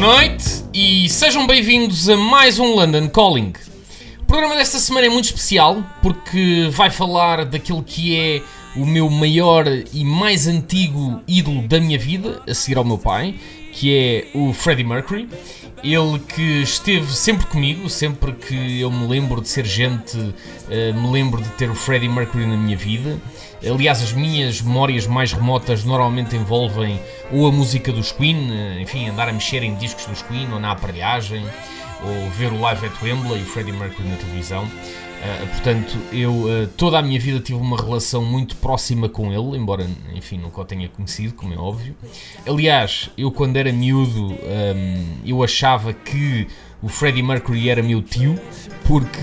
noite e sejam bem-vindos a mais um London Calling. O programa desta semana é muito especial porque vai falar daquilo que é o meu maior e mais antigo ídolo da minha vida, a seguir ao meu pai, que é o Freddie Mercury. Ele que esteve sempre comigo, sempre que eu me lembro de ser gente, eh, me lembro de ter o Freddie Mercury na minha vida. Aliás, as minhas memórias mais remotas normalmente envolvem ou a música dos Queen, eh, enfim, andar a mexer em discos dos Queen ou na aparelhagem, ou ver o live at Wembley e o Freddie Mercury na televisão. Uh, portanto, eu toda a minha vida tive uma relação muito próxima com ele, embora, enfim, nunca o tenha conhecido, como é óbvio. Aliás, eu quando era miúdo, um, eu achava que o Freddie Mercury era meu tio, porque